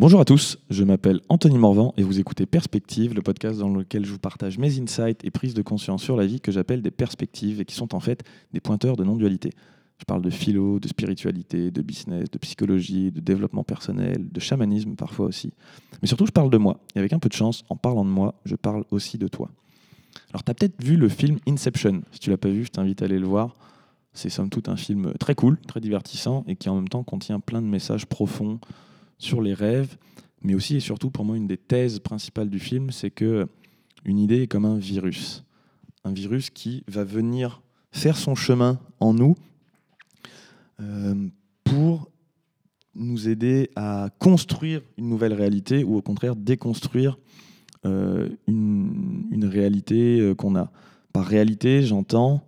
Bonjour à tous, je m'appelle Anthony Morvan et vous écoutez Perspective, le podcast dans lequel je vous partage mes insights et prises de conscience sur la vie que j'appelle des perspectives et qui sont en fait des pointeurs de non-dualité. Je parle de philo, de spiritualité, de business, de psychologie, de développement personnel, de chamanisme parfois aussi. Mais surtout, je parle de moi. Et avec un peu de chance, en parlant de moi, je parle aussi de toi. Alors, tu as peut-être vu le film Inception. Si tu l'as pas vu, je t'invite à aller le voir. C'est somme toute un film très cool, très divertissant et qui en même temps contient plein de messages profonds sur les rêves, mais aussi et surtout pour moi une des thèses principales du film, c'est que une idée est comme un virus, un virus qui va venir faire son chemin en nous euh, pour nous aider à construire une nouvelle réalité ou au contraire déconstruire euh, une, réalité euh, qu'on a. Par réalité, j'entends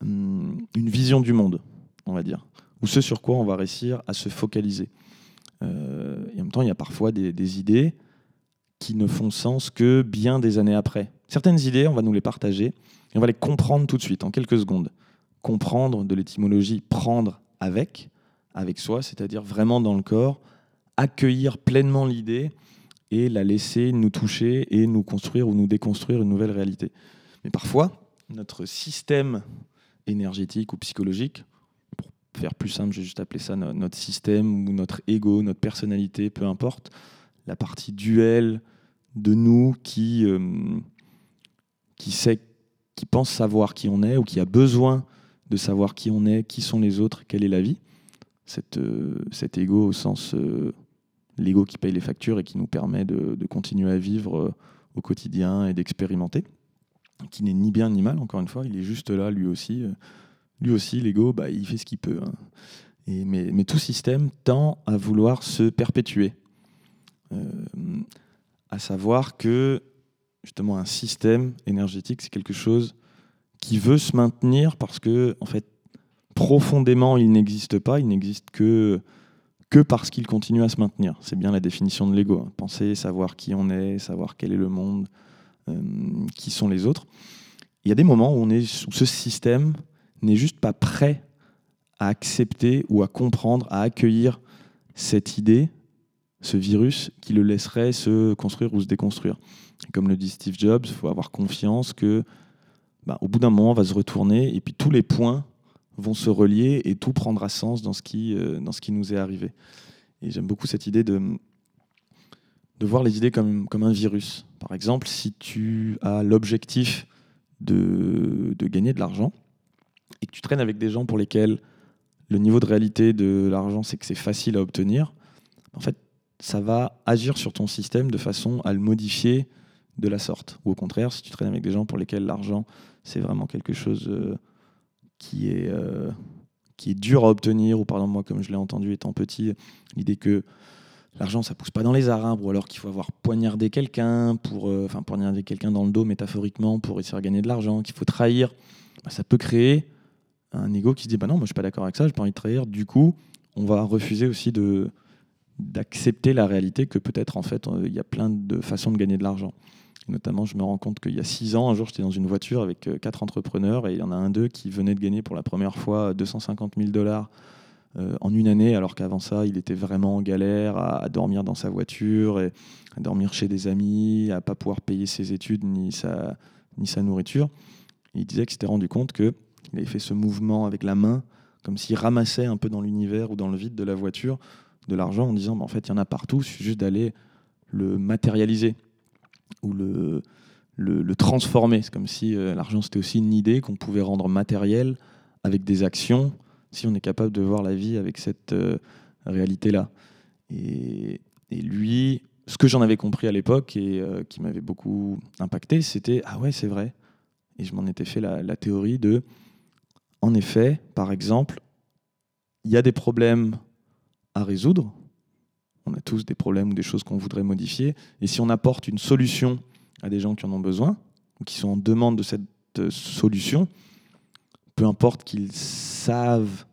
hum, une vision du monde, on va dire, ou ce sur quoi on va réussir à se focaliser. Euh, et en même temps, il y a parfois des, idées qui ne font sens que bien des années après. Certaines idées, on va nous les partager et on va les comprendre tout de suite, en quelques secondes. Comprendre de l'étymologie prendre avec, avec soi, c'est-à-dire vraiment dans le corps, accueillir pleinement l'idée et la laisser nous toucher et nous construire ou nous déconstruire une nouvelle réalité. Mais parfois, notre système énergétique ou psychologique, faire plus simple, je vais juste appeler ça notre système ou notre ego, notre personnalité, peu importe, la partie duel de nous qui, euh, qui sait, qui pense savoir qui on est ou qui a besoin de savoir qui on est, qui sont les autres, quelle est la vie. Cette, euh, cet ego au sens euh, l'ego qui paye les factures et qui nous permet de, de continuer à vivre euh, au quotidien et d'expérimenter, qui n'est ni bien ni mal, encore une fois, il est juste là, lui aussi. Lui aussi, l'ego, bah, il fait ce qu'il peut. Hein. Mais, tout système tend à vouloir se perpétuer. Euh, à savoir que, justement, un système énergétique, c'est quelque chose qui veut se maintenir parce que, en fait, profondément, il n'existe pas, il n'existe que que parce qu'il continue à se maintenir. C'est bien la définition de l'ego. Hein. Penser, savoir qui on est, savoir quel est le monde, euh, qui sont les autres. Il y a des moments où, on est, où ce système n'est juste pas prêt à accepter ou à comprendre, à accueillir cette idée, ce virus qui le laisserait se construire ou se déconstruire. comme le dit Steve Jobs, il faut avoir confiance que, bah, au bout d'un moment, on va se retourner et puis tous les points vont se relier et tout prendra sens dans ce qui, euh, dans ce qui nous est arrivé. Et j'aime beaucoup cette idée de, de voir les idées comme, comme un virus. Par exemple, si tu as l'objectif de, de gagner de l'argent et que tu traînes avec des gens pour lesquels le niveau de réalité de l'argent, c'est que c'est facile à obtenir, en fait, ça va agir sur ton système de façon à le modifier de la sorte. Ou au contraire, si tu traînes avec des gens pour lesquels l'argent, c'est vraiment quelque chose... Euh, qui est, euh, qui est dur à obtenir, ou par exemple, moi, comme je l'ai entendu étant petit, l'idée que l'argent, ça pousse pas dans les arbres, ou alors qu'il faut avoir poignardé quelqu'un, pour, euh, enfin, poignarder quelqu'un dans le dos métaphoriquement pour essayer de gagner de l'argent, qu'il faut trahir, bah, ça peut créer un ego qui se dit bah non, moi je suis pas d'accord avec ça, j'ai pas envie de trahir. Du coup, on va refuser aussi de d'accepter la réalité que peut-être en fait il y a plein de façons de gagner de l'argent. Notamment, je me rends compte qu'il y a six ans, un jour, j'étais dans une voiture avec euh, quatre entrepreneurs et il y en a un d'eux qui venait de gagner pour la première fois 250 000 dollars euh, en une année, alors qu'avant ça, il était vraiment en galère à, dormir dans sa voiture, et à dormir chez des amis, à pas pouvoir payer ses études ni sa, ni sa nourriture. il disait qu'il s'était rendu compte qu'il avait fait ce mouvement avec la main, comme s'il ramassait un peu dans l'univers ou dans le vide de la voiture de l'argent en disant bah, en fait, il y en a partout, il suffit juste d'aller le matérialiser ou le, le, transformer. C'est comme si euh, l'argent c'était aussi une idée qu'on pouvait rendre matérielle avec des actions, si on est capable de voir la vie avec cette euh, réalité-là. Et, et, lui, ce que j'en avais compris à l'époque et euh, qui m'avait beaucoup impacté, c'était ah ouais, c'est vrai. Et je m'en étais fait la, théorie de, en effet, par exemple, il y a des problèmes à résoudre on a tous des problèmes ou des choses qu'on voudrait modifier. Et si on apporte une solution à des gens qui en ont besoin, ou qui sont en demande de cette solution, peu importe qu'ils savent,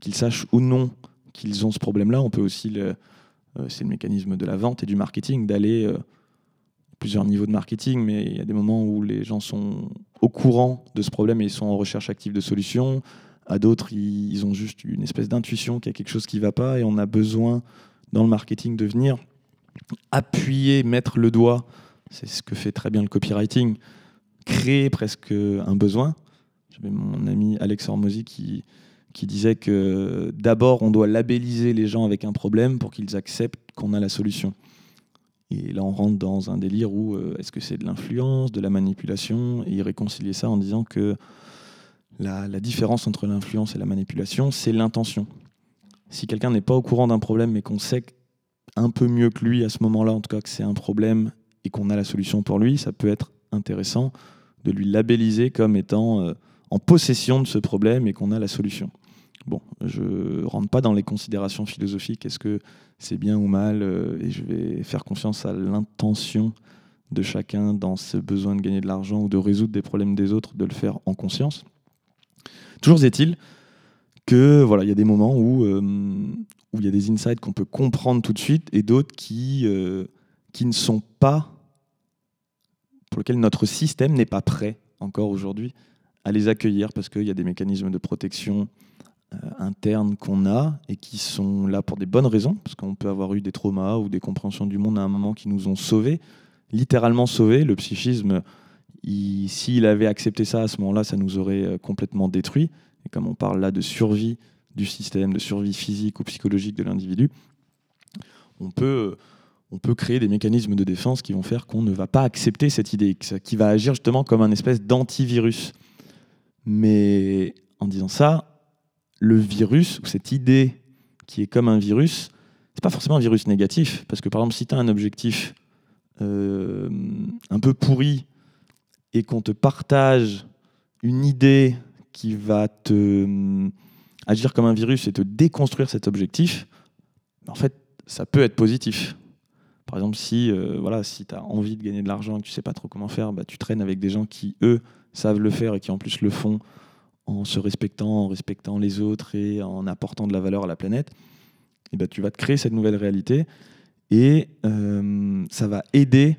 qu'ils sachent ou non qu'ils ont ce problème-là, on peut aussi, euh, c'est le mécanisme de la vente et du marketing, d'aller euh, plusieurs niveaux de marketing, mais il y a des moments où les gens sont au courant de ce problème et ils sont en recherche active de solutions. À d'autres, ils ont juste une espèce d'intuition qu'il y a quelque chose qui ne va pas et on a besoin dans le marketing de venir appuyer, mettre le doigt, c'est ce que fait très bien le copywriting, créer presque un besoin. J'avais mon ami Alex Hormozy qui, qui disait que d'abord on doit labelliser les gens avec un problème pour qu'ils acceptent qu'on a la solution. Et là on rentre dans un délire où euh, est-ce que c'est de l'influence, de la manipulation, et il réconciliait ça en disant que la, la différence entre l'influence et la manipulation, c'est l'intention. Si quelqu'un n'est pas au courant d'un problème mais qu'on sait un peu mieux que lui à ce moment-là, en tout cas que c'est un problème et qu'on a la solution pour lui, ça peut être intéressant de lui labelliser comme étant euh, en possession de ce problème et qu'on a la solution. Bon, je rentre pas dans les considérations philosophiques, est-ce que c'est bien ou mal, euh, et je vais faire confiance à l'intention de chacun dans ce besoin de gagner de l'argent ou de résoudre des problèmes des autres, de le faire en conscience. Toujours est-il que voilà, il y a des moments où, euh, où il y a des insights qu'on peut comprendre tout de suite et d'autres qui, euh, qui ne sont pas, pour lesquels notre système n'est pas prêt encore aujourd'hui à les accueillir parce qu'il y a des mécanismes de protection internes qu'on a et qui sont là pour des bonnes raisons, parce qu'on peut avoir eu des traumas ou des compréhensions du monde à un moment qui nous ont sauvés, littéralement sauvés. Le psychisme, s'il avait accepté ça à ce moment-là, ça nous aurait complètement détruit. Et comme on parle là de survie du système, de survie physique ou psychologique de l'individu, on peut, on peut créer des mécanismes de défense qui vont faire qu'on ne va pas accepter cette idée, qui va agir justement comme un espèce d'antivirus. Mais en disant ça, le virus, ou cette idée qui est comme un virus, c'est pas forcément un virus négatif, parce que par exemple, si tu as un objectif euh, un peu pourri et qu'on te partage une idée qui va te hum, agir comme un virus et te déconstruire cet objectif, en fait, ça peut être positif. Par exemple, si, euh, voilà, si tu as envie de gagner de l'argent et que tu sais pas trop comment faire, bah, tu traînes avec des gens qui, eux, savent le faire et qui en plus le font en se respectant, en respectant les autres et en apportant de la valeur à la planète, et bah, tu vas te créer cette nouvelle réalité et euh, ça va aider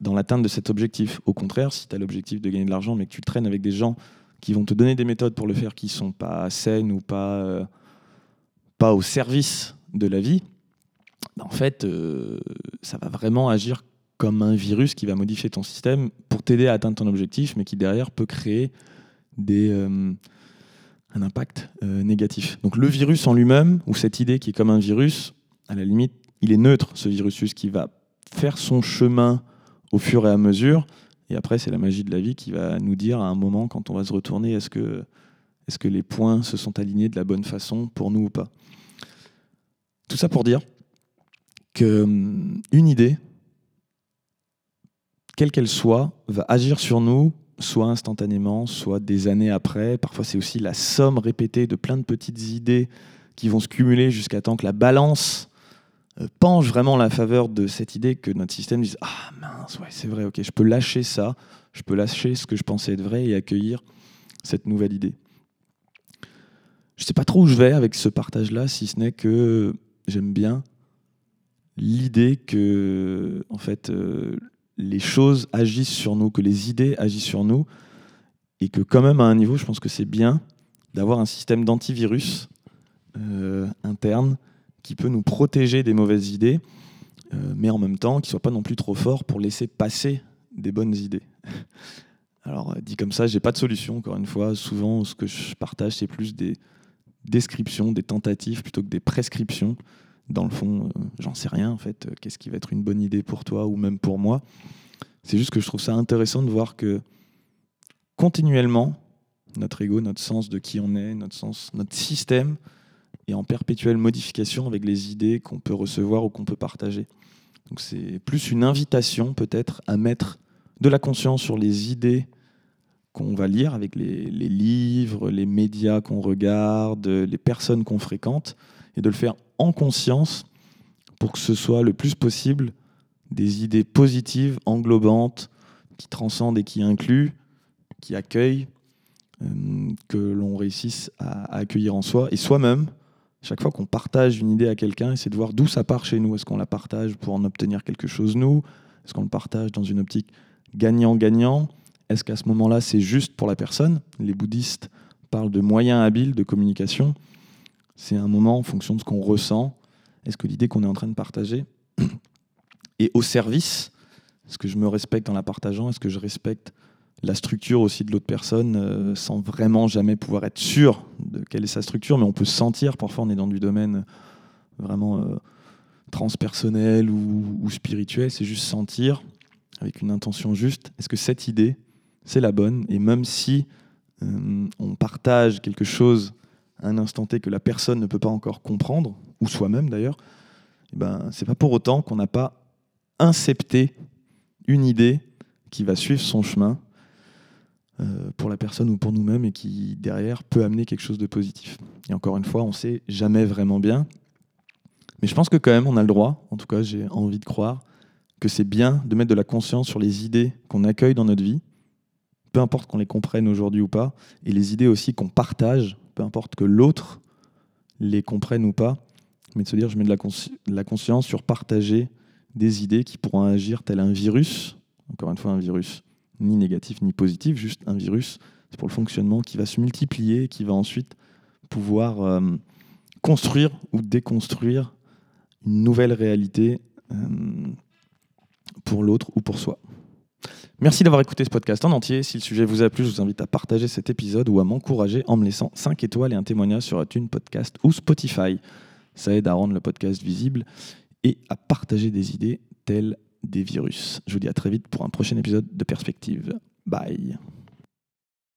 dans l'atteinte de cet objectif. Au contraire, si tu as l'objectif de gagner de l'argent mais que tu traînes avec des gens qui vont te donner des méthodes pour le faire qui sont pas saines ou pas, euh, pas au service de la vie, bah, en fait, euh, ça va vraiment agir comme un virus qui va modifier ton système pour t'aider à atteindre ton objectif, mais qui derrière peut créer des, euh, un impact négatif. Donc le virus en lui-même, ou cette idée qui est comme un virus, à la limite, il est neutre, ce virus qui va faire son chemin au fur et à mesure, et après, c'est la magie de la vie qui va nous dire à un moment, quand on va se retourner, est-ce que, est que les points se sont alignés de la bonne façon pour nous ou pas? Tout ça pour dire qu'une hum, idée, quelle qu'elle soit, va agir sur nous, soit instantanément, soit des années après. Parfois, c'est aussi la somme répétée de plein de petites idées qui vont se cumuler jusqu'à temps que la balance euh, penche vraiment la faveur de cette idée que notre système dise Ah mince, ouais, c'est vrai, ok, je peux lâcher ça, je peux lâcher ce que je pensais être vrai et accueillir cette nouvelle idée. Je ne sais pas trop où je vais avec ce partage-là, si ce n'est que j'aime bien l'idée que, en fait, euh, les choses agissent sur nous, que les idées agissent sur nous, et que quand même à un niveau, je pense que c'est bien d'avoir un système d'antivirus euh, interne qui peut nous protéger des mauvaises idées, euh, mais en même temps qui ne soit pas non plus trop fort pour laisser passer des bonnes idées. Alors, euh, dit comme ça, j'ai pas de solution, encore une fois. Souvent, ce que je partage, c'est plus des descriptions, des tentatives plutôt que des prescriptions. Dans le fond, euh, j'en sais rien, en fait. Qu'est-ce qui va être une bonne idée pour toi ou même pour moi C'est juste que je trouve ça intéressant de voir que continuellement, notre ego, notre sens de qui on est, notre sens, notre système et en perpétuelle modification avec les idées qu'on peut recevoir ou qu'on peut partager. Donc c'est plus une invitation peut-être à mettre de la conscience sur les idées qu'on va lire avec les, livres, les médias qu'on regarde, les personnes qu'on fréquente, et de le faire en conscience pour que ce soit le plus possible des idées positives, englobantes, qui transcendent et qui incluent, qui accueillent, euh, que l'on réussisse à, à accueillir en soi, et soi-même, chaque fois qu'on partage une idée à quelqu'un, c'est de voir d'où ça part chez nous. Est-ce qu'on la partage pour en obtenir quelque chose nous? Est-ce qu'on le partage dans une optique gagnant-gagnant? Est-ce qu'à ce, moment-là, c'est juste pour la personne? Les bouddhistes parlent de moyens habiles de communication. C'est un moment en fonction de ce qu'on ressent. Est-ce que l'idée qu'on est en train de partager est au service? Est-ce que je me respecte en la partageant? Est-ce que je respecte la structure aussi de l'autre personne euh, sans vraiment jamais pouvoir être sûr de quelle est sa structure, mais on peut sentir, parfois on est dans du domaine vraiment euh, transpersonnel ou, spirituel, c'est juste sentir avec une intention juste, est-ce que cette idée, c'est la bonne Et même si euh, on partage quelque chose à un instant T que la personne ne peut pas encore comprendre, ou soi-même d'ailleurs, eh ben, c'est pas pour autant qu'on n'a pas incepté une idée qui va suivre son chemin euh, pour la personne ou pour nous-mêmes et qui derrière peut amener quelque chose de positif. Et encore une fois, on sait jamais vraiment bien, mais je pense que quand même on a le droit, en tout cas j'ai envie de croire, que c'est bien de mettre de la conscience sur les idées qu'on accueille dans notre vie, peu importe qu'on les comprenne aujourd'hui ou pas, et les idées aussi qu'on partage, peu importe que l'autre les comprenne ou pas, mais de se dire je mets de la, conscience sur partager des idées qui pourront agir tel un virus, encore une fois un virus ni négatif ni positif, juste un virus, pour le fonctionnement qui va se multiplier, qui va ensuite pouvoir euh, construire ou déconstruire une nouvelle réalité euh, pour l'autre ou pour soi. Merci d'avoir écouté ce podcast en entier. Si le sujet vous a plu, je vous invite à partager cet épisode ou à m'encourager en me laissant 5 étoiles et un témoignage sur iTunes Podcast ou Spotify. Ça aide à rendre le podcast visible et à partager des idées telles des virus. Je vous dis à très vite pour un prochain épisode de Perspective. Bye.